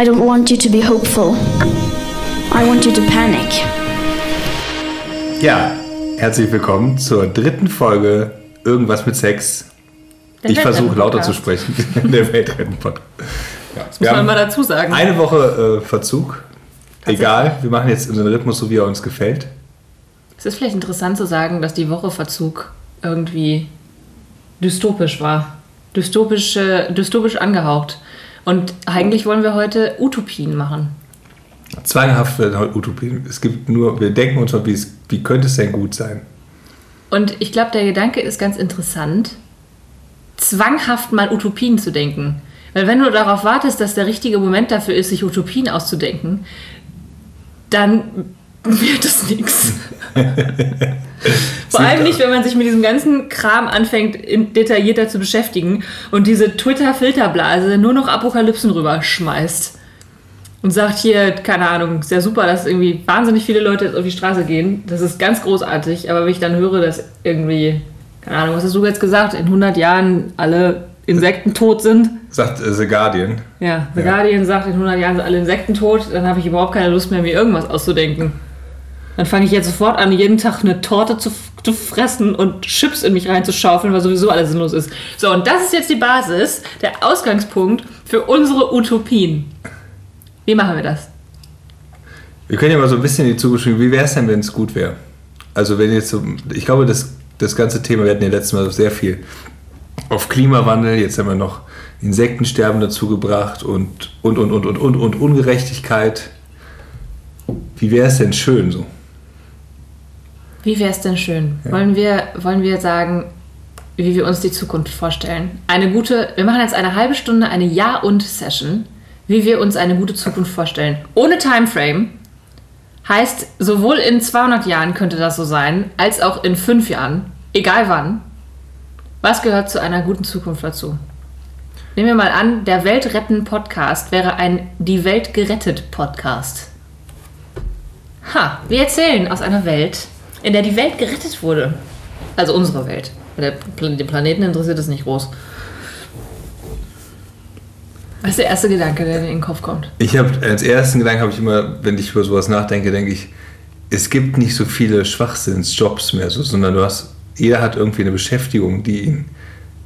I don't want you to be hopeful. I want you to panic. Ja, herzlich willkommen zur dritten Folge Irgendwas mit Sex. Der ich versuche lauter zu sprechen. Der Weltretten-Podcast. Ja. Das muss man mal dazu sagen. Eine Woche äh, Verzug. Egal, wir machen jetzt unseren Rhythmus so, wie er uns gefällt. Es ist vielleicht interessant zu sagen, dass die Woche Verzug irgendwie dystopisch war. Dystopisch, äh, dystopisch angehaucht. Und eigentlich wollen wir heute Utopien machen. Zwanghafte Utopien. Es gibt nur, wir denken uns mal, wie, es, wie könnte es denn gut sein? Und ich glaube, der Gedanke ist ganz interessant, zwanghaft mal Utopien zu denken. Weil wenn du darauf wartest, dass der richtige Moment dafür ist, sich Utopien auszudenken, dann wird es nichts. Vor allem nicht, wenn man sich mit diesem ganzen Kram anfängt, detaillierter zu beschäftigen und diese Twitter-Filterblase nur noch Apokalypsen rüberschmeißt. Und sagt hier, keine Ahnung, ist ja super, dass irgendwie wahnsinnig viele Leute jetzt auf die Straße gehen. Das ist ganz großartig. Aber wenn ich dann höre, dass irgendwie, keine Ahnung, was hast du jetzt gesagt, in 100 Jahren alle Insekten tot sind. Sagt äh, The Guardian. Ja, The Ja. Guardian sagt, in 100 Jahren sind alle Insekten tot. Dann habe ich überhaupt keine Lust mehr, mir irgendwas auszudenken. Dann fange ich jetzt sofort an, jeden Tag eine Torte zu, zu fressen und Chips in mich reinzuschaufeln, weil sowieso alles sinnlos ist. So, und das ist jetzt die Basis, der Ausgangspunkt für unsere Utopien. Wie machen wir das? Wir können ja mal so ein bisschen in die Zukunft. Wie wäre es denn, wenn es gut wäre? Also wenn jetzt so, ich glaube, das, das ganze Thema, wir hatten ja letztes Mal sehr viel auf Klimawandel, jetzt haben wir noch Insektensterben dazu gebracht und, und, und, und, und, und, und Ungerechtigkeit. Wie wäre es denn schön so? Wie wäre es denn schön? Wollen, wir, wollen wir sagen, wie wir uns die Zukunft vorstellen? Eine gute, wir machen jetzt eine halbe Stunde eine Ja- und Session, wie wir uns eine gute Zukunft vorstellen. Ohne Timeframe. Heißt, sowohl in 200 Jahren könnte das so sein, als auch in 5 Jahren, egal wann. Was gehört zu einer guten Zukunft dazu? Nehmen wir mal an, der Weltretten-Podcast wäre ein Die Welt gerettet Podcast. Ha, wir erzählen aus einer Welt, in der die Welt gerettet wurde. Also unsere Welt. Der Den Planeten interessiert es nicht groß. Was ist der erste Gedanke, der dir in den Kopf kommt? Ich habe als ersten Gedanken habe ich immer, wenn ich über sowas nachdenke, denke ich, es gibt nicht so viele Schwachsinnsjobs mehr, so, sondern du hast, jeder hat irgendwie eine Beschäftigung, die ihn,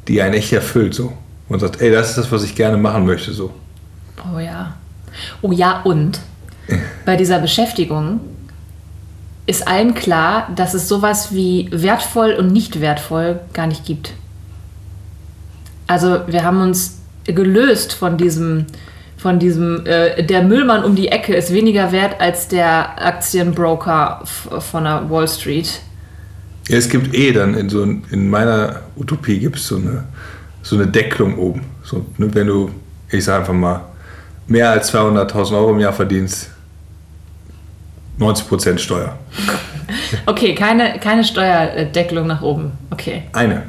die einen echt erfüllt, so. Und sagt, ey, das ist das, was ich gerne machen möchte, so. Oh ja. Oh ja, und bei dieser Beschäftigung ist allen klar, dass es sowas wie wertvoll und nicht wertvoll gar nicht gibt. Also wir haben uns gelöst von diesem, von diesem, äh, der Müllmann um die Ecke ist weniger wert als der Aktienbroker von der Wall Street. Ja, es gibt eh dann in so in meiner Utopie gibt es so eine, so eine Deckelung oben. So, ne, wenn du, ich sage einfach mal, mehr als 200.000 Euro im Jahr verdienst, 90% Steuer. Okay, keine, keine Steuerdeckelung nach oben. Okay. Eine.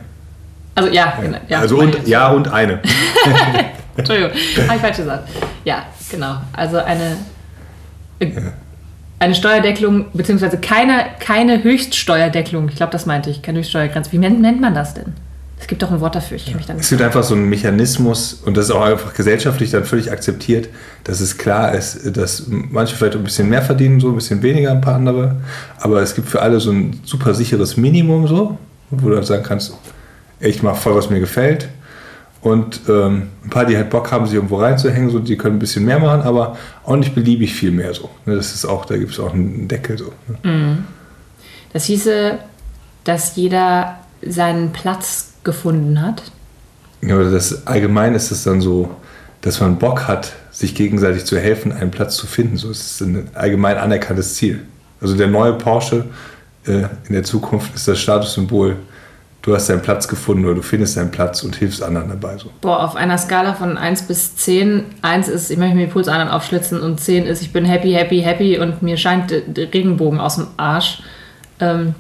Also ja, ja. also und, ja und eine. Entschuldigung, habe ich falsch gesagt. Ja, genau. Also eine, äh, eine Steuerdeckelung, beziehungsweise keine, keine Höchststeuerdeckelung. Ich glaube, das meinte ich, keine Höchststeuergrenze. Wie nennt man das denn? Es gibt doch ein Wort dafür. Ich kenne mich damit. Es gibt einfach so einen Mechanismus und das ist auch einfach gesellschaftlich dann völlig akzeptiert, dass es klar ist, dass manche vielleicht ein bisschen mehr verdienen, so ein bisschen weniger, ein paar andere. Aber es gibt für alle so ein super sicheres Minimum, so, wo du dann sagen kannst, ich mache voll, was mir gefällt. Und ähm, ein paar, die halt Bock haben, sich irgendwo reinzuhängen, so, die können ein bisschen mehr machen, aber auch nicht beliebig viel mehr so. Ne, Das ist auch, da gibt es auch einen Deckel so. Ne? Das hieße, dass jeder seinen Platz gefunden hat. Ja, das allgemein ist es dann so, dass man Bock hat, sich gegenseitig zu helfen, einen Platz zu finden. So ist es ein allgemein anerkanntes Ziel. Also der neue Porsche äh, in der Zukunft ist das Statussymbol. Du hast deinen Platz gefunden oder du findest deinen Platz und hilfst anderen dabei. So. Boah, auf einer Skala von 1 bis 10, 1 ist, ich möchte mir die Pulsadern aufschlitzen und 10 ist, ich bin happy, happy, happy und mir scheint der der Regenbogen aus dem Arsch, ähm,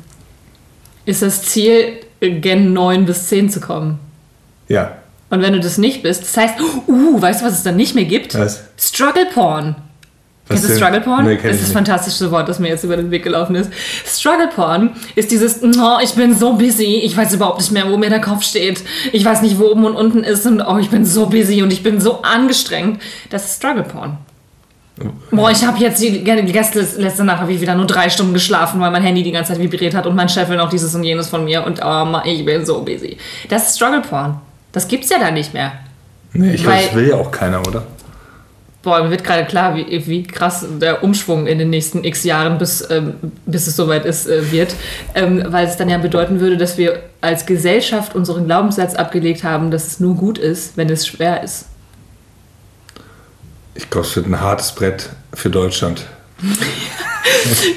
ist das Ziel, gen 9 bis 10 zu kommen. Ja, Und wenn du das nicht bist, das heißt, uh, weißt du, was es dann nicht mehr gibt? Was? Struggle Porn. Was Kennst du? Struggle Porn? Nee, kenn das ist das fantastische Wort, das mir jetzt über den Weg gelaufen ist. Struggle Porn ist dieses, oh, ich bin so busy, ich weiß überhaupt nicht mehr, wo mir der Kopf steht. Ich weiß nicht, wo oben und unten ist und oh, ich bin so busy und ich bin so angestrengt. Das ist Struggle Porn. Boah, ich habe jetzt die, die letzte, letzte Nacht habe ich wieder nur drei Stunden geschlafen, weil mein Handy die ganze Zeit vibriert hat und mein Chef will noch dieses und jenes von mir und oh Mann, ich bin so busy. Das ist Struggle Porn. Das gibt's ja da nicht mehr. Nee, ich Weil- das will ja auch keiner, oder? Boah, mir wird gerade klar, wie, wie krass der Umschwung in den nächsten x Jahren, bis, ähm, bis es soweit ist, äh, wird. Ähm, weil es dann ja bedeuten würde, dass wir als Gesellschaft unseren Glaubenssatz abgelegt haben, dass es nur gut ist, wenn es schwer ist. Ich wird ein hartes Brett für Deutschland.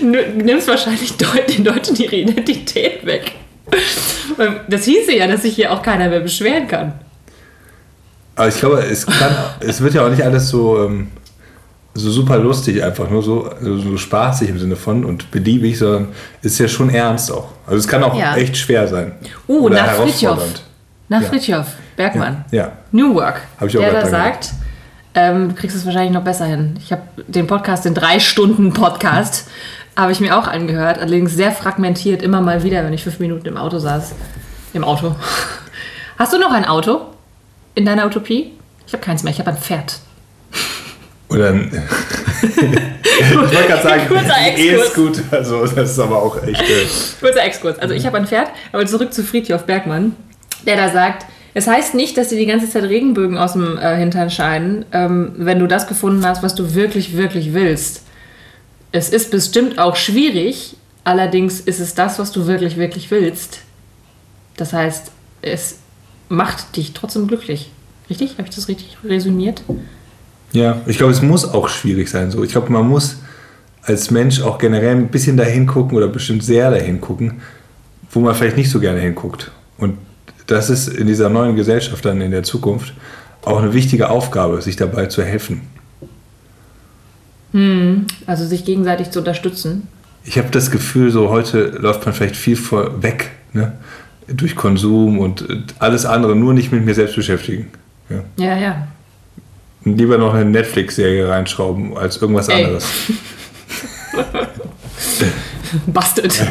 Du nimmst wahrscheinlich den Deutschen ihre Identität weg. Das hieße ja, dass sich hier auch keiner mehr beschweren kann. Aber ich glaube, es, kann, es wird ja auch nicht alles so, ähm, so super lustig, einfach nur so, so spaßig im Sinne von und beliebig, sondern es ist ja schon ernst auch. Also es kann auch Ja. echt schwer sein. Uh, Oder nach Fritjof. Nach Ja. Fritjof Bergmann. Ja. New Work. Hab ich auch der da dran ähm, du kriegst es wahrscheinlich noch besser hin. Ich habe den Podcast, den drei Stunden Podcast, habe ich mir auch angehört, allerdings sehr fragmentiert, immer mal wieder, wenn ich fünf Minuten im Auto saß. Im Auto. Hast du noch ein Auto in deiner Utopie? Ich habe keins mehr, ich habe ein Pferd. Oder ein, ich wollte gerade sagen. E-Scooter, also das ist aber auch echt. Äh, Kurzer Exkurs. Also ich habe ein Pferd, aber zurück zu Friedhof Bergmann, der da sagt, es heißt nicht, dass dir die ganze Zeit Regenbögen aus dem äh, Hintern scheinen, ähm, wenn du das gefunden hast, was du wirklich, wirklich willst. Es ist bestimmt auch schwierig, allerdings ist es das, was du wirklich, wirklich willst. Das heißt, es macht dich trotzdem glücklich. Richtig? Habe ich das richtig resümiert? ja, ich glaube, es muss auch schwierig sein. So. Ich glaube, man muss als Mensch auch generell ein bisschen dahin gucken oder bestimmt sehr dahin gucken, wo man vielleicht nicht so gerne hinguckt. Und das ist in dieser neuen Gesellschaft dann in der Zukunft auch eine wichtige Aufgabe, sich dabei zu helfen. Also sich gegenseitig zu unterstützen. Ich habe das Gefühl, so heute läuft man vielleicht viel vor weg, ne? durch Konsum und alles andere, nur nicht mit mir selbst beschäftigen. Ja. Ja, ja. Lieber noch eine Netflix-Serie reinschrauben als irgendwas Ey. anderes. Busted.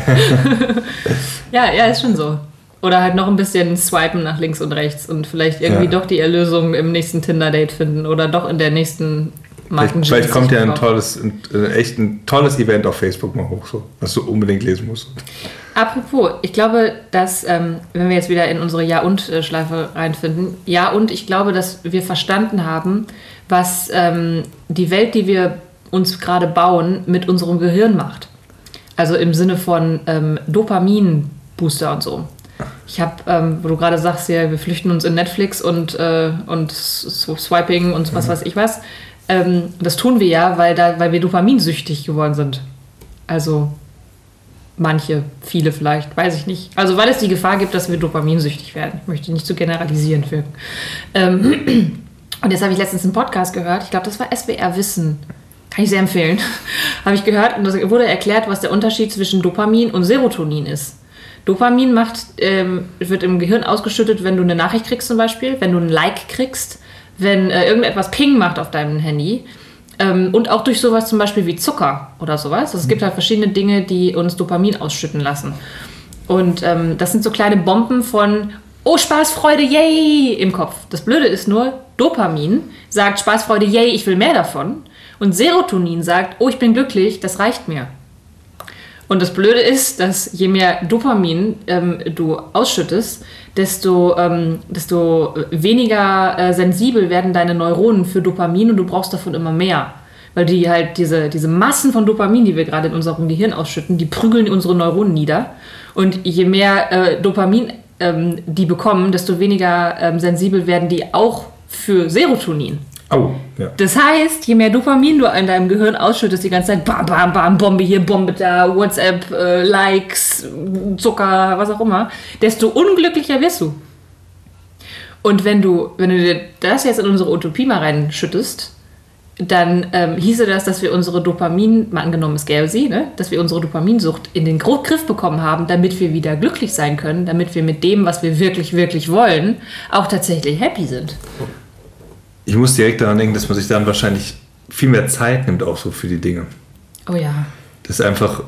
ja, ja, ist schon so. Oder halt noch ein bisschen swipen nach links und rechts und vielleicht irgendwie Ja. doch die Erlösung im nächsten Tinder-Date finden oder doch in der nächsten Marken Vielleicht, vielleicht kommt ja ein tolles, ein, äh, echt ein tolles Event auf Facebook mal hoch, so, was du unbedingt lesen musst. Apropos, ich glaube, dass, ähm, wenn wir jetzt wieder in unsere Ja-und-Schleife reinfinden, ja und ich glaube, dass wir verstanden haben, was ähm, die Welt, die wir uns gerade bauen, mit unserem Gehirn macht. Also im Sinne von ähm, Dopamin-Booster und so. Ich habe, ähm, wo du gerade sagst, ja, wir flüchten uns in Netflix und, äh, und so Swiping und was weiß ich was. Ähm, das tun wir ja, weil, da, weil wir dopaminsüchtig geworden sind. Also manche, viele vielleicht, weiß ich nicht. Also weil es die Gefahr gibt, dass wir dopaminsüchtig werden. Ich möchte nicht zu generalisierend wirken. Ähm, und jetzt habe ich letztens einen Podcast gehört. Ich glaube, das war SWR Wissen. Kann ich sehr empfehlen. habe ich gehört und es wurde erklärt, was der Unterschied zwischen Dopamin und Serotonin ist. Dopamin macht, ähm, wird im Gehirn ausgeschüttet, wenn du eine Nachricht kriegst zum Beispiel, wenn du ein Like kriegst, wenn äh, irgendetwas Ping macht auf deinem Handy. Ähm, und auch durch sowas zum Beispiel wie Zucker oder sowas. Also es gibt halt verschiedene Dinge, die uns Dopamin ausschütten lassen. Und ähm, das sind so kleine Bomben von Oh, Spaß, Freude, yay im Kopf. Das Blöde ist nur, Dopamin sagt Spaß, Freude, yay, ich will mehr davon. Und Serotonin sagt, oh, ich bin glücklich, das reicht mir. Und das Blöde ist, dass je mehr Dopamin ähm, du ausschüttest, desto, ähm, desto weniger äh, sensibel werden deine Neuronen für Dopamin und du brauchst davon immer mehr. Weil die halt diese, diese Massen von Dopamin, die wir gerade in unserem Gehirn ausschütten, die prügeln unsere Neuronen nieder. Und je mehr äh, Dopamin ähm, die bekommen, desto weniger ähm, sensibel werden die auch für Serotonin. Au, ja. Das heißt, je mehr Dopamin du in deinem Gehirn ausschüttest, die ganze Zeit, bam, bam, bam, Bombe hier, Bombe da, WhatsApp, äh, Likes, Zucker, was auch immer, desto unglücklicher wirst du. Und wenn du, wenn du dir das jetzt in unsere Utopie mal reinschüttest, dann ähm, hieße das, dass wir unsere Dopamin, mal angenommen es gäbe sie, ne, dass wir unsere Dopaminsucht in den Griff bekommen haben, damit wir wieder glücklich sein können, damit wir mit dem, was wir wirklich, wirklich wollen, auch tatsächlich happy sind. Ich muss direkt daran denken, dass man sich dann wahrscheinlich viel mehr Zeit nimmt auch so für die Dinge. Oh ja. Das ist einfach,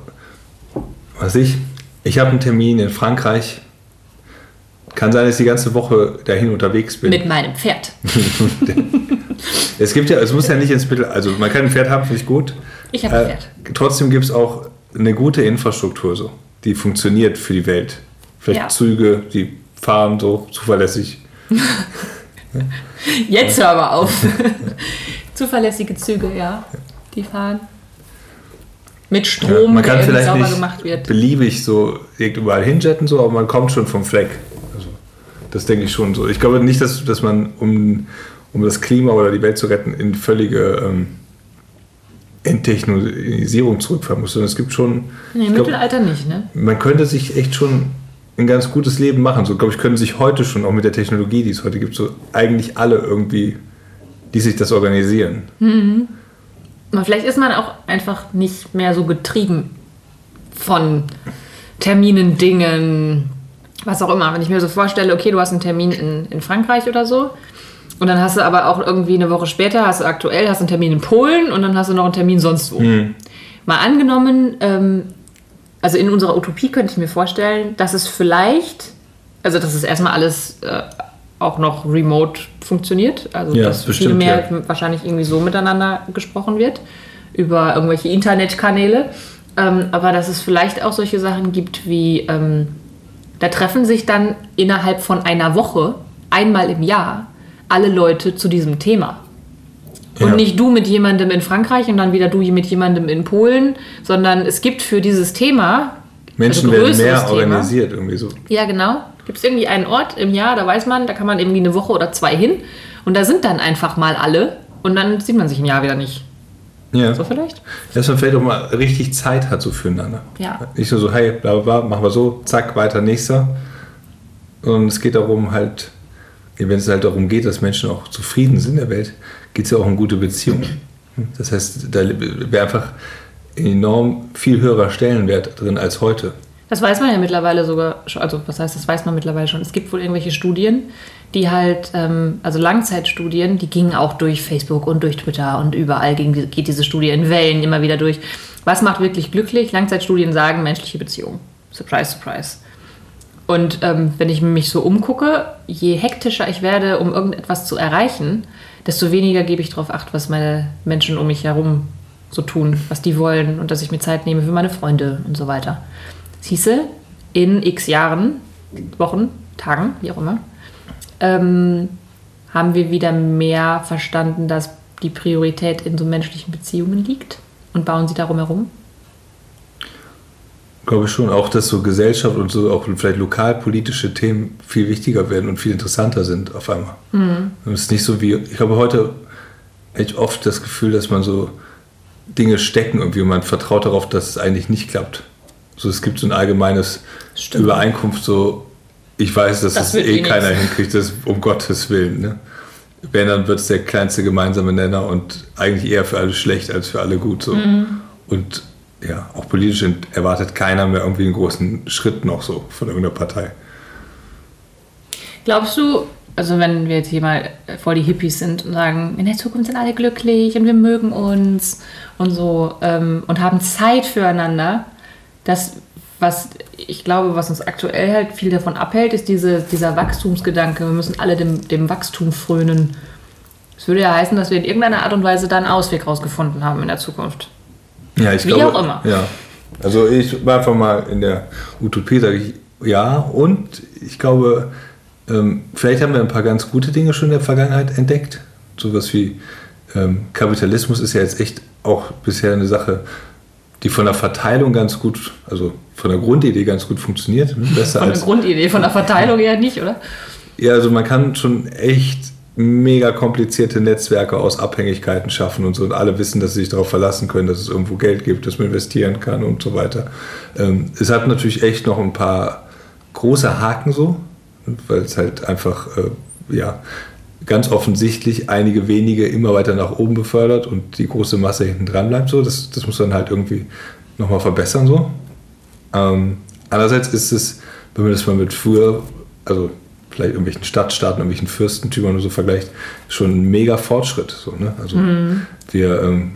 was ich, ich habe einen Termin in Frankreich, Kann sein, dass ich die ganze Woche dahin unterwegs bin. Mit meinem Pferd. es gibt ja, es muss ja nicht ins Mittel, also man kann ein Pferd haben, finde ich gut. Ich habe ein Pferd. Trotzdem gibt es auch eine gute Infrastruktur so, die funktioniert für die Welt. Vielleicht Ja. Züge, die fahren so zuverlässig. Jetzt hör aber auf. Zuverlässige Züge, ja. Die fahren. Mit Ja, Strom, man kann der vielleicht sauber nicht gemacht wird. beliebig so überall hinjetten, so, aber man kommt schon vom Fleck. Also, das denke ich schon so. Ich glaube nicht, dass, dass man, um, um das Klima oder die Welt zu retten, in völlige ähm, Enttechnologisierung zurückfahren muss, sondern es gibt schon. Nee, im Mittelalter nicht, ne? man könnte sich echt schon ein ganz gutes Leben machen. So, glaube ich, können sich heute schon, auch mit der Technologie, die es heute gibt, so eigentlich alle irgendwie, die sich das organisieren. Aber vielleicht ist man auch einfach nicht mehr so getrieben von Terminen, Dingen, was auch immer. Wenn ich mir so vorstelle, okay, du hast einen Termin in, in Frankreich oder so. Und dann hast du aber auch irgendwie eine Woche später, hast du aktuell, hast einen Termin in Polen und dann hast du noch einen Termin sonst wo. Mal angenommen, ähm, also in unserer Utopie könnte ich mir vorstellen, dass es vielleicht, also dass es erstmal alles äh, auch noch remote funktioniert, also Ja, dass viel bestimmt, mehr ja. wahrscheinlich irgendwie so miteinander gesprochen wird über irgendwelche Internetkanäle, ähm, aber dass es vielleicht auch solche Sachen gibt wie, ähm, da treffen sich dann innerhalb von einer Woche einmal im Jahr alle Leute zu diesem Thema. Und Ja. nicht du mit jemandem in Frankreich und dann wieder du mit jemandem in Polen, sondern es gibt für dieses Thema Menschen also werden mehr Thema. organisiert irgendwie so. Ja, genau. Gibt es irgendwie einen Ort im Jahr, da weiß man, da kann man irgendwie eine Woche oder zwei hin. Und da sind dann einfach mal alle. Und dann sieht man sich im Jahr wieder nicht. Ja. So vielleicht? Dass man vielleicht auch mal richtig Zeit hat so füreinander. Ja. Nicht nur so, hey, bla bla bla, machen wir so, zack, weiter, nächster. Und es geht darum halt, wenn es halt darum geht, dass Menschen auch zufrieden sind in der Welt, geht es ja auch um gute Beziehungen. Das heißt, da wäre einfach enorm viel höherer Stellenwert drin als heute. Das weiß man ja mittlerweile sogar schon. Also, was heißt, das weiß man mittlerweile schon. Es gibt wohl irgendwelche Studien, die halt, ähm, also Langzeitstudien, die gingen auch durch Facebook und durch Twitter und überall ging, geht diese Studie in Wellen immer wieder durch. Was macht wirklich glücklich? Langzeitstudien sagen menschliche Beziehungen. Surprise, surprise. Und ähm, wenn ich mich so umgucke, je hektischer ich werde, um irgendetwas zu erreichen, desto weniger gebe ich darauf acht, was meine Menschen um mich herum so tun, was die wollen und dass ich mir Zeit nehme für meine Freunde und so weiter. Siehste, in x Jahren, Wochen, Tagen, wie auch immer, ähm, haben wir wieder mehr verstanden, dass die Priorität in so menschlichen Beziehungen liegt und bauen sie darum herum. Glaube ich schon, auch dass so Gesellschaft und so auch vielleicht lokalpolitische Themen viel wichtiger werden und viel interessanter sind auf einmal. Und es ist nicht so wie, ich habe heute echt oft das Gefühl, dass man so Dinge stecken irgendwie und man vertraut darauf, dass es eigentlich nicht klappt. So, es gibt so ein allgemeines Stimmt. Übereinkunft, so ich weiß, dass Das es wird eh eh keiner nix. hinkriegt, das um Gottes Willen. Ne? Wenn, dann wird es der kleinste gemeinsame Nenner und eigentlich eher für alle schlecht als für alle gut. So. Mhm. Und ja, auch politisch erwartet keiner mehr irgendwie einen großen Schritt noch so von irgendeiner Partei. Glaubst du, also wenn wir jetzt hier mal voll die Hippies sind und sagen, in der Zukunft sind alle glücklich und wir mögen uns und so ähm, und haben Zeit füreinander, das, was ich glaube, was uns aktuell halt viel davon abhält, ist diese, dieser Wachstumsgedanke. Wir müssen alle dem, dem Wachstum frönen. Das würde ja heißen, dass wir in irgendeiner Art und Weise da einen Ausweg rausgefunden haben in der Zukunft. Ja, ich Wie glaube, auch immer. Ja. Also ich war einfach mal in der Utopie, sage ich ja. Und ich glaube, ähm, vielleicht haben wir ein paar ganz gute Dinge schon in der Vergangenheit entdeckt. Sowas wie ähm, Kapitalismus ist ja jetzt echt auch bisher eine Sache, die von der Verteilung ganz gut, also von der Grundidee ganz gut funktioniert. ne? Besser Von der als Grundidee, von der Verteilung eher nicht, oder? Ja, also man kann schon echt mega komplizierte Netzwerke aus Abhängigkeiten schaffen und so. Und alle wissen, dass sie sich darauf verlassen können, dass es irgendwo Geld gibt, dass man investieren kann und so weiter. Ähm, es hat natürlich echt noch ein paar große Haken so, weil es halt einfach, äh, ja, ganz offensichtlich einige wenige immer weiter nach oben befördert und die große Masse hinten dran bleibt so. Das, das muss man halt irgendwie nochmal verbessern so. Ähm, andererseits ist es, wenn man das mal mit früher, also vielleicht irgendwelchen Stadtstaaten, irgendwelchen Fürstentümern oder so vergleicht, schon ein mega Fortschritt. So, ne? Also wir, ähm,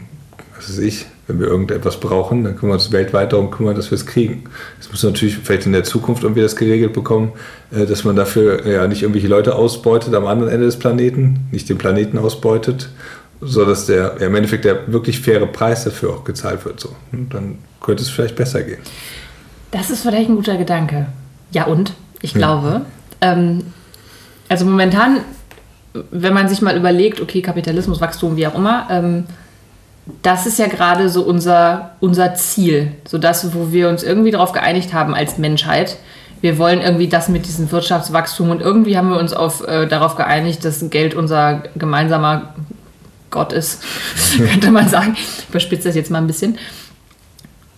was weiß ich, Wenn wir irgendetwas brauchen, dann können wir uns weltweit darum kümmern, dass wir es kriegen. Es muss natürlich vielleicht in der Zukunft irgendwie das geregelt bekommen, äh, dass man dafür ja nicht irgendwelche Leute ausbeutet am anderen Ende des Planeten, nicht den Planeten ausbeutet, so dass der ja, im Endeffekt der wirklich faire Preis dafür auch gezahlt wird. So. Und dann könnte es vielleicht besser gehen. Das ist vielleicht ein guter Gedanke. Ja, und ich glaube, ähm, also momentan, wenn man sich mal überlegt, okay, Kapitalismus, Wachstum, wie auch immer, ähm, das ist ja gerade so unser, unser Ziel, so das, wo wir uns irgendwie darauf geeinigt haben als Menschheit. Wir wollen irgendwie das mit diesem Wirtschaftswachstum und irgendwie haben wir uns auf, äh, darauf geeinigt, dass Geld unser gemeinsamer Gott ist, könnte man sagen. Ich überspitze das jetzt mal ein bisschen.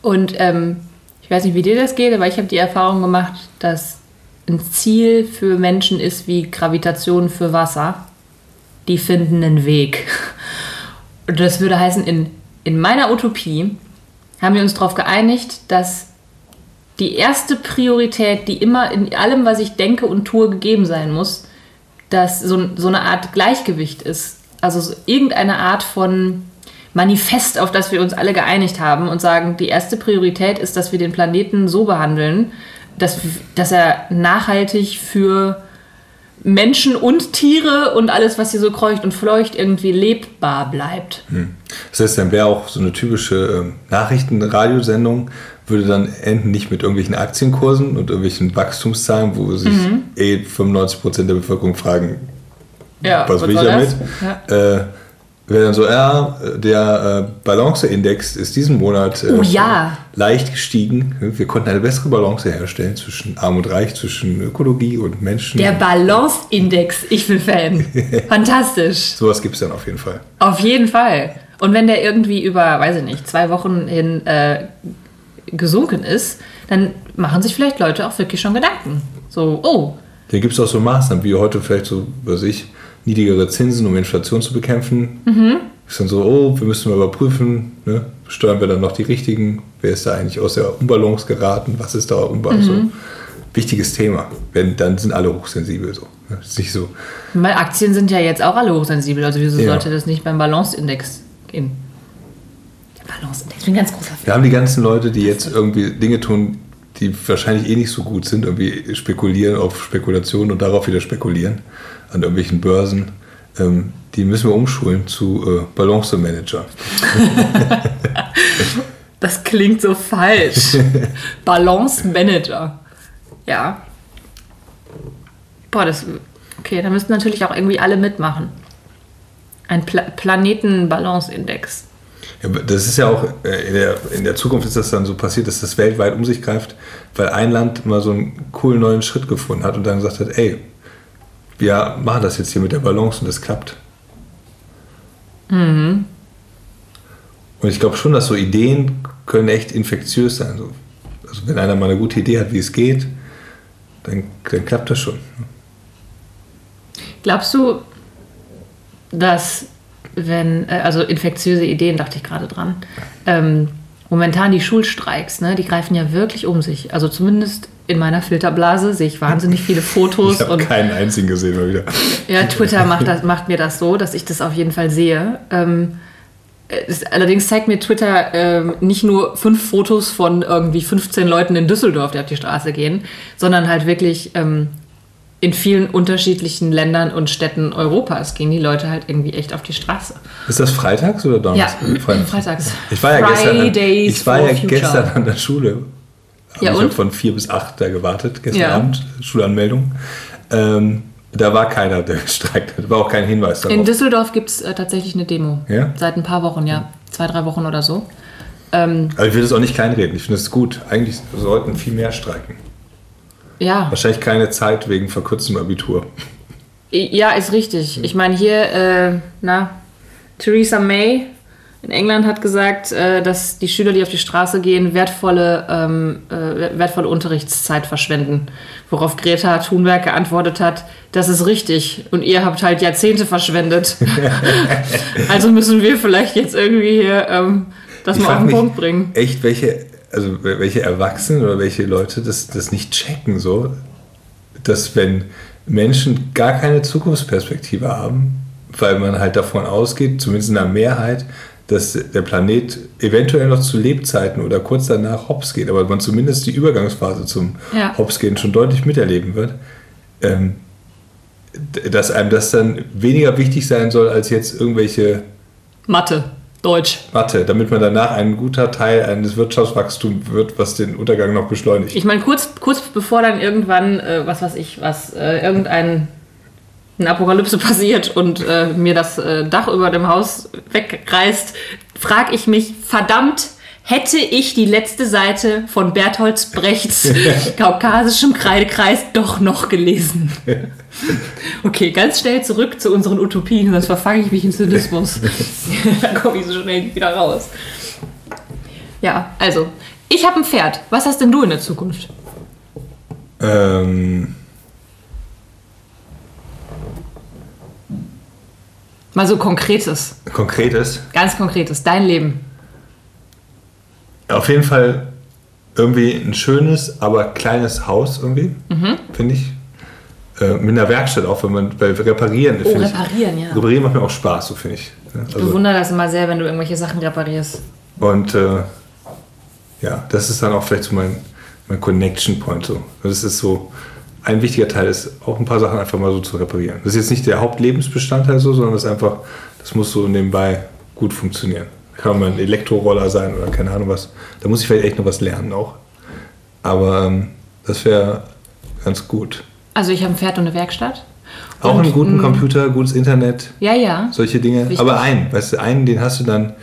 Und ähm, ich weiß nicht, wie dir das geht, aber ich habe die Erfahrung gemacht, dass ein Ziel für Menschen ist wie Gravitation für Wasser. Die finden einen Weg. Und das würde heißen, in, in meiner Utopie haben wir uns darauf geeinigt, dass die erste Priorität, die immer in allem, was ich denke und tue, gegeben sein muss, dass so, so eine Art Gleichgewicht ist. Also so irgendeine Art von Manifest, auf das wir uns alle geeinigt haben und sagen, die erste Priorität ist, dass wir den Planeten so behandeln, dass, dass er nachhaltig für Menschen und Tiere und alles, was hier so kreucht und fleucht, irgendwie lebbar bleibt. Hm. Das heißt, dann wäre auch so eine typische äh, Nachrichtenradiosendung, würde dann enden nicht mit irgendwelchen Aktienkursen und irgendwelchen Wachstumszahlen, wo sich mhm. eh 95% der Bevölkerung fragen, ja, was will ich damit? Ja. Äh, wäre dann so, ja, der äh, Balanceindex ist diesen Monat äh, oh, ja. leicht gestiegen. Wir konnten eine bessere Balance herstellen zwischen Arm und Reich, zwischen Ökologie und Menschen. Der Balanceindex, ich bin Fan. Fantastisch. Sowas gibt es dann auf jeden Fall. Auf jeden Fall. Und wenn der irgendwie über, weiß ich nicht, zwei Wochen hin äh, gesunken ist, dann machen sich vielleicht Leute auch wirklich schon Gedanken. So, oh. Da gibt es auch so Maßnahmen, wie heute vielleicht so, weiß ich, niedrigere Zinsen, um Inflation zu bekämpfen. Mhm. Ist dann so, oh, wir müssen mal überprüfen, ne? steuern wir dann noch die richtigen? Wer ist da eigentlich aus der Unbalance geraten? Was ist da Unbalance? Mhm. So, wichtiges Thema. Wenn, dann sind alle hochsensibel so. Ne? Ist nicht so. Weil Aktien sind ja jetzt auch alle hochsensibel, also wieso ja. sollte das nicht beim Balanceindex gehen? Der Balanceindex, ich bin ganz großer Fan. Wir haben die ganzen Leute, die jetzt irgendwie Dinge tun, die wahrscheinlich eh nicht so gut sind, irgendwie spekulieren auf Spekulation und darauf wieder spekulieren an irgendwelchen Börsen. Ähm, die müssen wir umschulen zu äh, Balance Manager. das klingt so falsch. Balance Manager. Ja. Boah, das. Okay, da müssten natürlich auch irgendwie alle mitmachen. Ein Pla Planeten-Balance-Index. Ja, das ist ja auch, äh, in der, in der Zukunft ist das dann so passiert, dass das weltweit um sich greift, weil ein Land mal so einen coolen neuen Schritt gefunden hat und dann gesagt hat, ey, wir machen das jetzt hier mit der Balance und das klappt. Mhm. Und ich glaube schon, dass so Ideen können echt infektiös sein. Also wenn einer mal eine gute Idee hat, wie es geht, dann, dann klappt das schon. Glaubst du, dass wenn, äh, also infektiöse Ideen, dachte ich gerade dran, ähm, momentan die Schulstreiks, ne, die greifen ja wirklich um sich. Also zumindest in meiner Filterblase sehe ich wahnsinnig viele Fotos. Ich habe keinen einzigen gesehen mal wieder. Ja, Twitter macht, das, macht mir das so, dass ich das auf jeden Fall sehe. Ähm, es, allerdings zeigt mir Twitter ähm, nicht nur fünf Fotos von irgendwie 15 Leuten in Düsseldorf, die auf die Straße gehen, sondern halt wirklich ähm, in vielen unterschiedlichen Ländern und Städten Europas gehen die Leute halt irgendwie echt auf die Straße. Ist das freitags oder donnerstags? Ja, freitags. freitags. Ich war ja gestern, an, ich war ja gestern an der Schule ja, ich habe von vier bis acht da gewartet, gestern ja. Abend, Schulanmeldung. Ähm, da war keiner, der streikt Da war auch kein Hinweis darauf. In Düsseldorf gibt es äh, tatsächlich eine Demo. Ja? Seit ein paar Wochen, ja. Zwei, drei Wochen oder so. Ähm, Aber ich will das auch nicht kleinreden. Ich finde es gut. Eigentlich sollten viel mehr streiken. Ja. Wahrscheinlich keine Zeit wegen verkürztem Abitur. Ja, ist richtig. Ich meine, hier, äh, na, Theresa May in England hat gesagt, äh, dass die Schüler, die auf die Straße gehen, wertvolle, ähm, äh, wertvolle Unterrichtszeit verschwenden. Worauf Greta Thunberg geantwortet hat, das ist richtig und ihr habt halt Jahrzehnte verschwendet. also müssen wir vielleicht jetzt irgendwie hier ähm, das ich mal auf den Punkt bringen. Echt, welche, also welche Erwachsenen oder welche Leute das, das nicht checken, so, dass wenn Menschen gar keine Zukunftsperspektive haben, weil man halt davon ausgeht, zumindest in der Mehrheit, dass der Planet eventuell noch zu Lebzeiten oder kurz danach hops geht, aber man zumindest die Übergangsphase zum Ja. hops gehen schon deutlich miterleben wird, ähm, dass einem das dann weniger wichtig sein soll als jetzt irgendwelche Mathe, Deutsch. Mathe, damit man danach ein guter Teil eines Wirtschaftswachstums wird, was den Untergang noch beschleunigt. Ich meine, kurz, kurz bevor dann irgendwann, äh, was weiß ich, was, äh, irgendein eine Apokalypse passiert und äh, mir das äh, Dach über dem Haus wegreißt, frage ich mich, verdammt, hätte ich die letzte Seite von Bertholds Brechts kaukasischem Kreidekreis doch noch gelesen. Okay, ganz schnell zurück zu unseren Utopien, sonst verfange ich mich in Zynismus. da komme ich so schnell wieder raus. Ja, also, ich habe ein Pferd. Was hast denn du in der Zukunft? Ähm, Mal so konkretes, konkretes. ganz konkretes, dein Leben. Auf jeden Fall irgendwie ein schönes, aber kleines Haus irgendwie, Mhm. finde ich. Äh, mit einer Werkstatt auch, wenn man, weil reparieren, Oh, finde ich. reparieren, ja. Reparieren macht mir auch Spaß, so finde ich. Ja, Ich Also, bewundere das immer sehr, wenn du irgendwelche Sachen reparierst. und äh, ja, das ist dann auch vielleicht so mein, mein Connection Point. So. Das ist so, ein wichtiger Teil ist, auch ein paar Sachen einfach mal so zu reparieren. Das ist jetzt nicht der Hauptlebensbestandteil so, sondern das ist einfach, das muss so nebenbei gut funktionieren. Kann man ein Elektroroller sein oder keine Ahnung was. Da muss ich vielleicht echt noch was lernen auch. Aber ähm, das wäre ganz gut. Also ich habe ein Pferd und eine Werkstatt. Auch Und, einen guten mm, Computer, gutes Internet, Ja, ja. solche Dinge. Wichtig. Aber einen, weißt du, einen, den hast du dann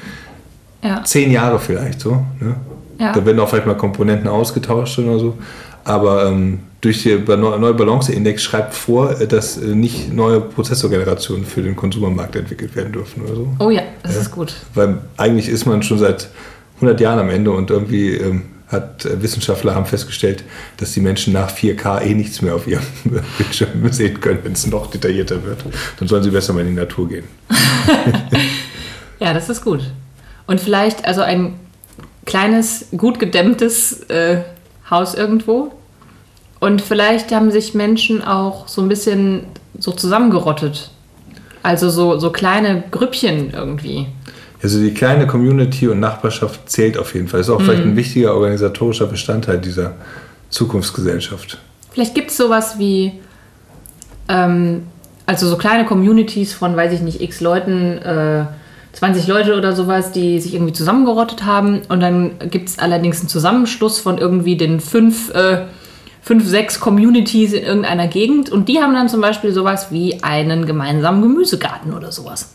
ja. zehn Jahre vielleicht so. Ne? Ja. Da werden auch vielleicht mal Komponenten ausgetauscht oder so. Aber ähm, durch Ba- neue Balance-Index schreibt vor, äh, dass äh, nicht neue Prozessorgenerationen für den Konsumermarkt entwickelt werden dürfen oder so. Oh ja, das ist gut. Weil eigentlich ist man schon seit 100 Jahren am Ende und irgendwie ähm, hat äh, Wissenschaftler haben festgestellt, dass die Menschen nach 4K eh nichts mehr auf ihrem Bildschirm sehen können, wenn es noch detaillierter wird. Dann sollen sie besser mal in die Natur gehen. Ja, das ist gut. Und vielleicht also ein kleines, gut gedämmtes äh, Haus irgendwo. Und vielleicht haben sich Menschen auch so ein bisschen so zusammengerottet. Also so, so kleine Grüppchen irgendwie. Also die kleine Community und Nachbarschaft zählt auf jeden Fall. Ist auch vielleicht ein wichtiger organisatorischer Bestandteil dieser Zukunftsgesellschaft. Vielleicht gibt es sowas wie, ähm, also so kleine Communities von, weiß ich nicht, x Leuten, äh, 20 Leute oder sowas, die sich irgendwie zusammengerottet haben. Und dann gibt es allerdings einen Zusammenschluss von irgendwie den fünf, äh, fünf, sechs Communities in irgendeiner Gegend. Und die haben dann zum Beispiel sowas wie einen gemeinsamen Gemüsegarten oder sowas.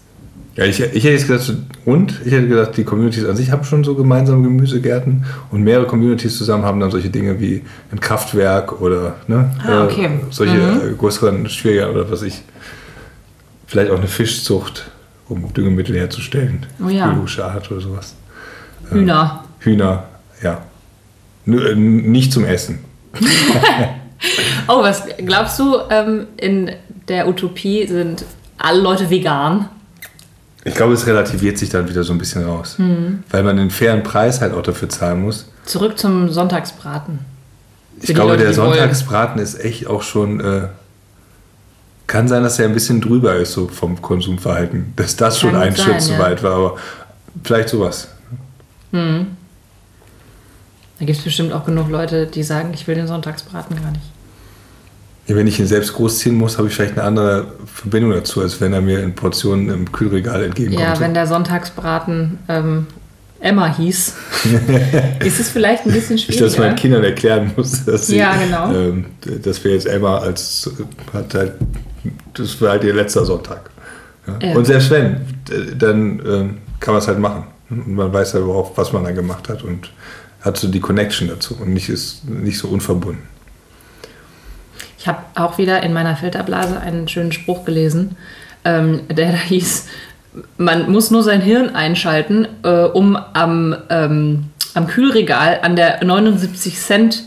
Ja, ich, ich hätte jetzt gesagt, und ich hätte gesagt, die Communities an sich haben schon so gemeinsame Gemüsegärten und mehrere Communities zusammen haben dann solche Dinge wie ein Kraftwerk oder ne, Ah, okay. äh, solche äh, größeren, schwieriger oder was ich, vielleicht auch eine Fischzucht, um Düngemittel herzustellen, Oh ja. biologische Art oder sowas. Hühner. Hühner, ja. Äh, nicht zum Essen. Oh, was glaubst du, ähm, in der Utopie sind alle Leute vegan? Ich glaube, es relativiert sich dann wieder so ein bisschen raus. Mhm. Weil man einen fairen Preis halt auch dafür zahlen muss. Zurück zum Sonntagsbraten. Für Ich glaube, Leute, der die wollen. Sonntagsbraten ist echt auch schon. Äh, kann sein, dass er ein bisschen drüber ist, so vom Konsumverhalten. Dass das schon Kann ein gut Schritt sein, zu ja. weit war, aber vielleicht sowas. Da gibt es bestimmt auch genug Leute, die sagen, ich will den Sonntagsbraten gar nicht. Ja, wenn ich ihn selbst großziehen muss, habe ich vielleicht eine andere Verbindung dazu, als wenn er mir in Portionen im Kühlregal entgegenkommt. Ja, wenn der Sonntagsbraten ähm, Emma hieß, ist es vielleicht ein bisschen ich das meinen schwieriger. Kindern erklären muss, dass, sie, Ja, genau. ähm, dass wir jetzt Emma als hat halt, das war halt ihr letzter Sonntag. Ja. Ja. Und selbst wenn, äh, dann ähm, kann man es halt machen. Und man weiß ja überhaupt, was man da gemacht hat und hat so die Connection dazu und nicht ist nicht so unverbunden. Ich habe auch wieder in meiner Filterblase einen schönen Spruch gelesen, ähm, der da hieß, man muss nur sein Hirn einschalten, äh, um am, ähm, am Kühlregal an der 79 Cent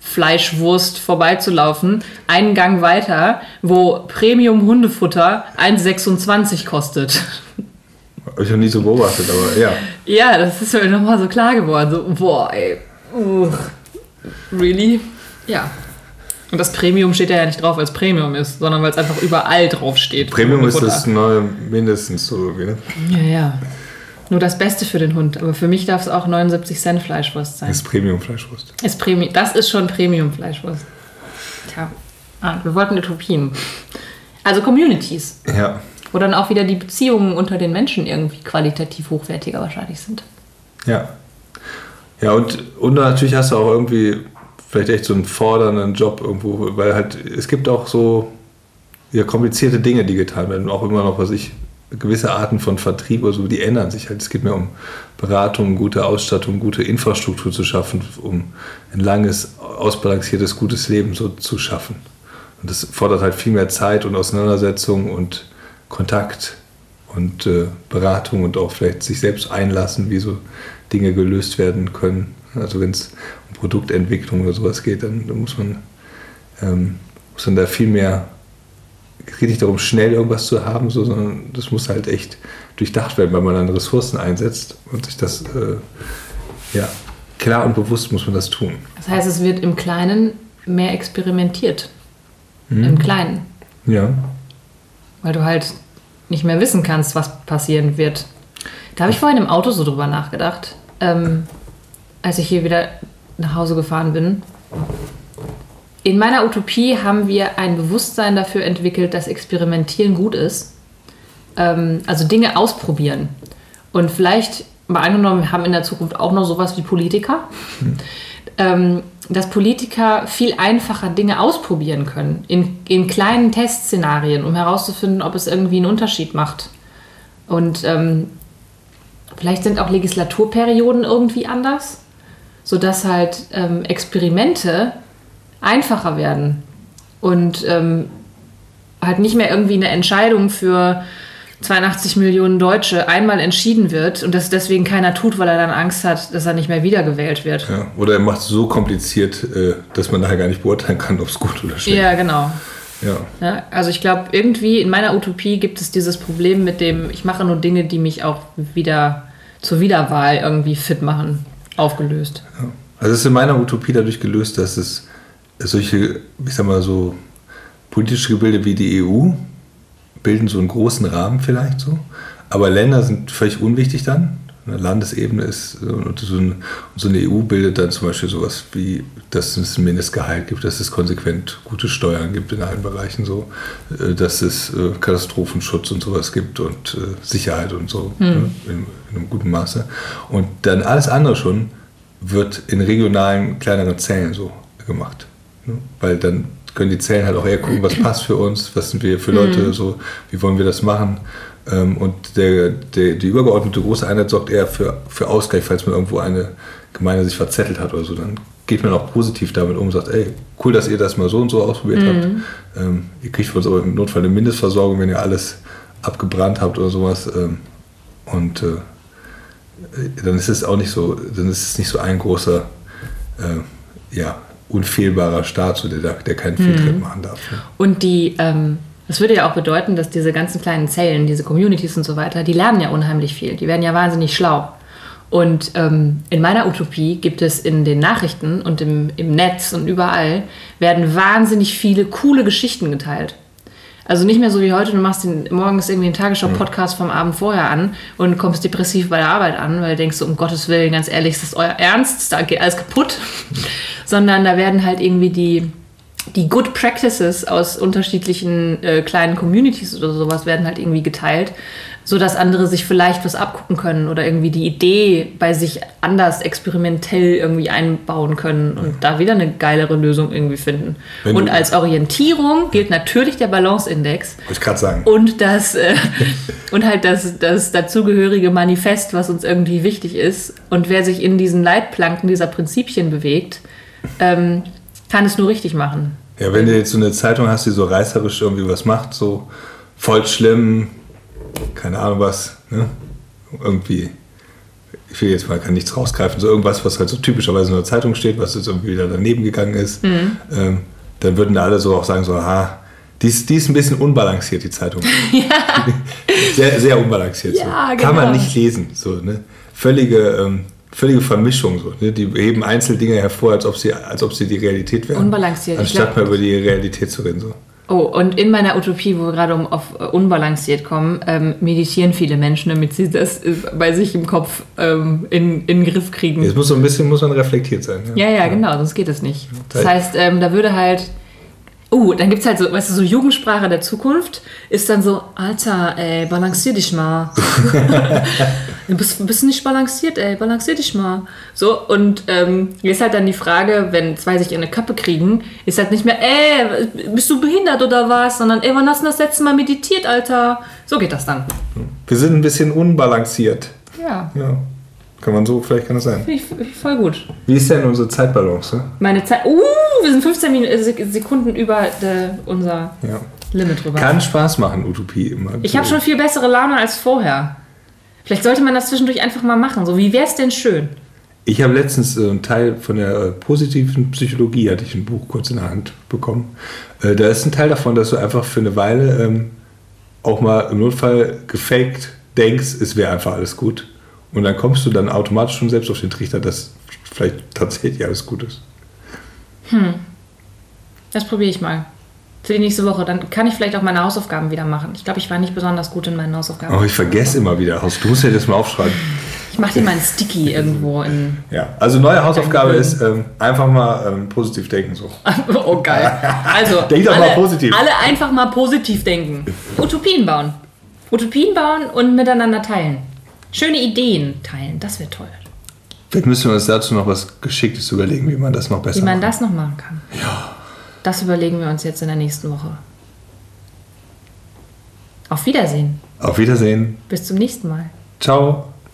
Fleischwurst vorbeizulaufen, einen Gang weiter, wo Premium Hundefutter 1,26 kostet. Habe ich noch nie so beobachtet, aber ja. Ja, das ist mir nochmal so klar geworden. So, boah, ey. Uch. Really? Ja. Und das Premium steht ja nicht drauf, weil es Premium ist, sondern weil es einfach überall drauf steht. Premium ist das neue mindestens so irgendwie, ne? Ja, ja. nur das Beste für den Hund. Aber für mich darf es auch 79 Cent Fleischwurst sein. Ist Premium-Fleischwurst. Ist Premi das ist schon Premium-Fleischwurst. Tja, ah, wir wollten Utopien. Also Communities, Ja. Wo dann auch wieder die Beziehungen unter den Menschen irgendwie qualitativ hochwertiger wahrscheinlich sind. Ja. Ja, und, und natürlich hast du auch irgendwie vielleicht echt so einen fordernden Job irgendwo, weil halt, es gibt auch so ja, komplizierte Dinge, die getan werden. Auch immer noch, was ich, gewisse Arten von Vertrieb oder so, die ändern sich halt. Es geht mehr um Beratung, gute Ausstattung, gute Infrastruktur zu schaffen, um ein langes, ausbalanciertes, gutes Leben so zu schaffen. Und das fordert halt viel mehr Zeit und Auseinandersetzung und Kontakt und äh, Beratung und auch vielleicht sich selbst einlassen, wie so Dinge gelöst werden können. Also wenn es um Produktentwicklung oder sowas geht, dann, dann muss man ähm, muss man da viel mehr es geht nicht darum, schnell irgendwas zu haben, so, sondern das muss halt echt durchdacht werden, weil man dann Ressourcen einsetzt und sich das, äh, ja, klar und bewusst muss man das tun. Das heißt, es wird im Kleinen mehr experimentiert. Mhm. Im Kleinen. Ja. Weil du halt nicht mehr wissen kannst, was passieren wird. Da habe ich vorhin im Auto so drüber nachgedacht, ähm, als ich hier wieder nach Hause gefahren bin. In meiner Utopie haben wir ein Bewusstsein dafür entwickelt, dass Experimentieren gut ist. Ähm, also Dinge ausprobieren. Und vielleicht, mal angenommen, wir haben in der Zukunft auch noch sowas wie Politiker. Ähm, dass Politiker viel einfacher Dinge ausprobieren können. In, in kleinen Testszenarien, um herauszufinden, ob es irgendwie einen Unterschied macht. Und ähm, vielleicht sind auch Legislaturperioden irgendwie anders, sodass halt ähm, Experimente einfacher werden und ähm, halt nicht mehr irgendwie eine Entscheidung für 82 Millionen Deutsche einmal entschieden wird und das deswegen keiner tut, weil er dann Angst hat, dass er nicht mehr wiedergewählt wird. ja. Oder er macht es so kompliziert, äh, dass man nachher gar nicht beurteilen kann, ob es gut oder schlecht Ja, genau. Ja. Ja, also ich glaube, irgendwie in meiner Utopie gibt es dieses Problem mit dem, ich mache nur Dinge, die mich auch wieder zur Wiederwahl irgendwie fit machen, aufgelöst. Also es ist in meiner Utopie dadurch gelöst, dass es solche, ich sag mal so, politische Gebilde wie die EU bilden so einen großen Rahmen vielleicht so, aber Länder sind völlig unwichtig dann. Eine Landesebene ist und so, ein, so eine EU bildet dann zum Beispiel sowas wie, dass es ein Mindestgehalt gibt, dass es konsequent gute Steuern gibt in allen Bereichen so, äh, dass es äh, Katastrophenschutz und sowas gibt und äh, Sicherheit und so ne, in, in einem guten Maße. Und dann alles andere schon wird in regionalen kleineren Zellen so gemacht. Ne? Weil dann können die Zellen halt auch eher gucken, was passt für uns, was sind wir für Leute, so, wie wollen wir das machen. Ähm, Und der, der, die übergeordnete große Einheit sorgt eher für, für Ausgleich, falls man irgendwo eine Gemeinde sich verzettelt hat oder so. Dann geht man auch positiv damit um und sagt, ey, cool, dass ihr das mal so und so ausprobiert habt. Ähm, ihr kriegt von uns aber im Notfall eine Mindestversorgung, wenn ihr alles abgebrannt habt oder sowas. Ähm, Und äh, dann ist es auch nicht so, dann ist es nicht so ein großer, äh, ja, unfehlbarer Staat, so der, der keinen Fehltritt machen darf. Ne? Und die, ähm, das würde ja auch bedeuten, dass diese ganzen kleinen Zellen, diese Communities und so weiter, die lernen ja unheimlich viel. Die werden ja wahnsinnig schlau. Und ähm, in meiner Utopie gibt es in den Nachrichten und im, im Netz und überall werden wahnsinnig viele coole Geschichten geteilt. Also nicht mehr so wie heute, du machst den, morgens irgendwie einen Tagesschau-Podcast vom Abend vorher an und kommst depressiv bei der Arbeit an, weil du denkst, um Gottes Willen, ganz ehrlich, ist das euer Ernst? Da geht alles kaputt. Sondern da werden halt irgendwie die, die Good Practices aus unterschiedlichen äh, kleinen Communities oder sowas werden halt irgendwie geteilt, sodass andere sich vielleicht was abgucken können oder irgendwie die Idee bei sich anders experimentell irgendwie einbauen können und da wieder eine geilere Lösung irgendwie finden. Wenn und als Orientierung gilt natürlich der Balance-Index Wollte ich gerade sagen. und das äh, und halt das, das dazugehörige Manifest, was uns irgendwie wichtig ist. Und wer sich in diesen Leitplanken dieser Prinzipien bewegt, ähm, kann es nur richtig machen. Ja, wenn du jetzt so eine Zeitung hast, die so reißerisch irgendwie was macht, so voll schlimm, keine Ahnung was, ne? irgendwie, ich will jetzt mal kann nichts rausgreifen, so irgendwas, was halt so typischerweise in der Zeitung steht, was jetzt irgendwie wieder daneben gegangen ist, ähm, dann würden da alle so auch sagen, so, aha, die ist, die ist ein bisschen unbalanciert, die Zeitung. sehr, sehr unbalanciert. Ja, so. Kann man genau. nicht lesen. So, ne? Völlige, ähm, völlige Vermischung. So, ne? Die heben Einzeldinge hervor, als ob sie, als ob sie die Realität wären. Unbalanciert, Anstatt mal über die Realität zu reden. So. Oh, und in meiner Utopie, wo wir gerade um, auf äh, unbalanciert kommen, ähm, meditieren viele Menschen, damit sie das äh, bei sich im Kopf ähm, in, in den Griff kriegen. Jetzt muss so ein bisschen muss man reflektiert sein. Ja, ja, genau, sonst geht es nicht. Das Da- heißt, ähm, da würde halt. Oh, dann gibt es halt so, weißt du, so Jugendsprache der Zukunft ist dann so, Alter, ey, balancier dich mal. du bist, bist nicht balanciert, ey, balancier dich mal. So, und ähm, hier ist halt dann die Frage, wenn zwei sich in eine Kappe kriegen, ist halt nicht mehr, ey, bist du behindert oder was, sondern, ey, wann hast du das letzte Mal meditiert, Alter? So geht das dann. Wir sind ein bisschen unbalanciert. Ja, Ja. Kann man so, vielleicht kann das sein. finde ich, find ich voll gut. Wie ist denn unsere Zeitbalance? Meine Zeit, uh, wir sind 15 Minuten, äh, Sek- Sekunden über der, unser Ja. Limit drüber. Kann Spaß machen, Utopie immer. Ich habe schon viel bessere Laune als vorher. Vielleicht sollte man das zwischendurch einfach mal machen. So, wie wäre es denn schön? Ich habe letztens äh, einen Teil von der äh, positiven Psychologie, hatte ich ein Buch kurz in der Hand bekommen. Äh, da ist ein Teil davon, dass du einfach für eine Weile ähm, auch mal im Notfall gefaked denkst, es wäre einfach alles gut. Und dann kommst du dann automatisch schon selbst auf den Trichter, dass vielleicht tatsächlich alles gut ist. Das probiere ich mal. Für die nächste Woche. Dann kann ich vielleicht auch meine Hausaufgaben wieder machen. Ich glaube, ich war nicht besonders gut in meinen Hausaufgaben. Aber ich vergesse immer wieder. Du musst ja das mal aufschreiben. Ich mache dir mal einen Sticky irgendwo in. Ja, also neue Hausaufgabe ist ähm, einfach mal ähm, positiv denken. So. oh, geil. Also, Denk doch alle, mal positiv. Alle einfach mal positiv denken. Utopien bauen. Utopien bauen und miteinander teilen. Schöne Ideen teilen. Das wäre toll. Vielleicht müssen wir uns dazu noch was Geschicktes überlegen, wie man das noch besser Wie man macht. das noch machen kann. Ja. Das überlegen wir uns jetzt in der nächsten Woche. Auf Wiedersehen. Auf Wiedersehen. Bis zum nächsten Mal. Ciao.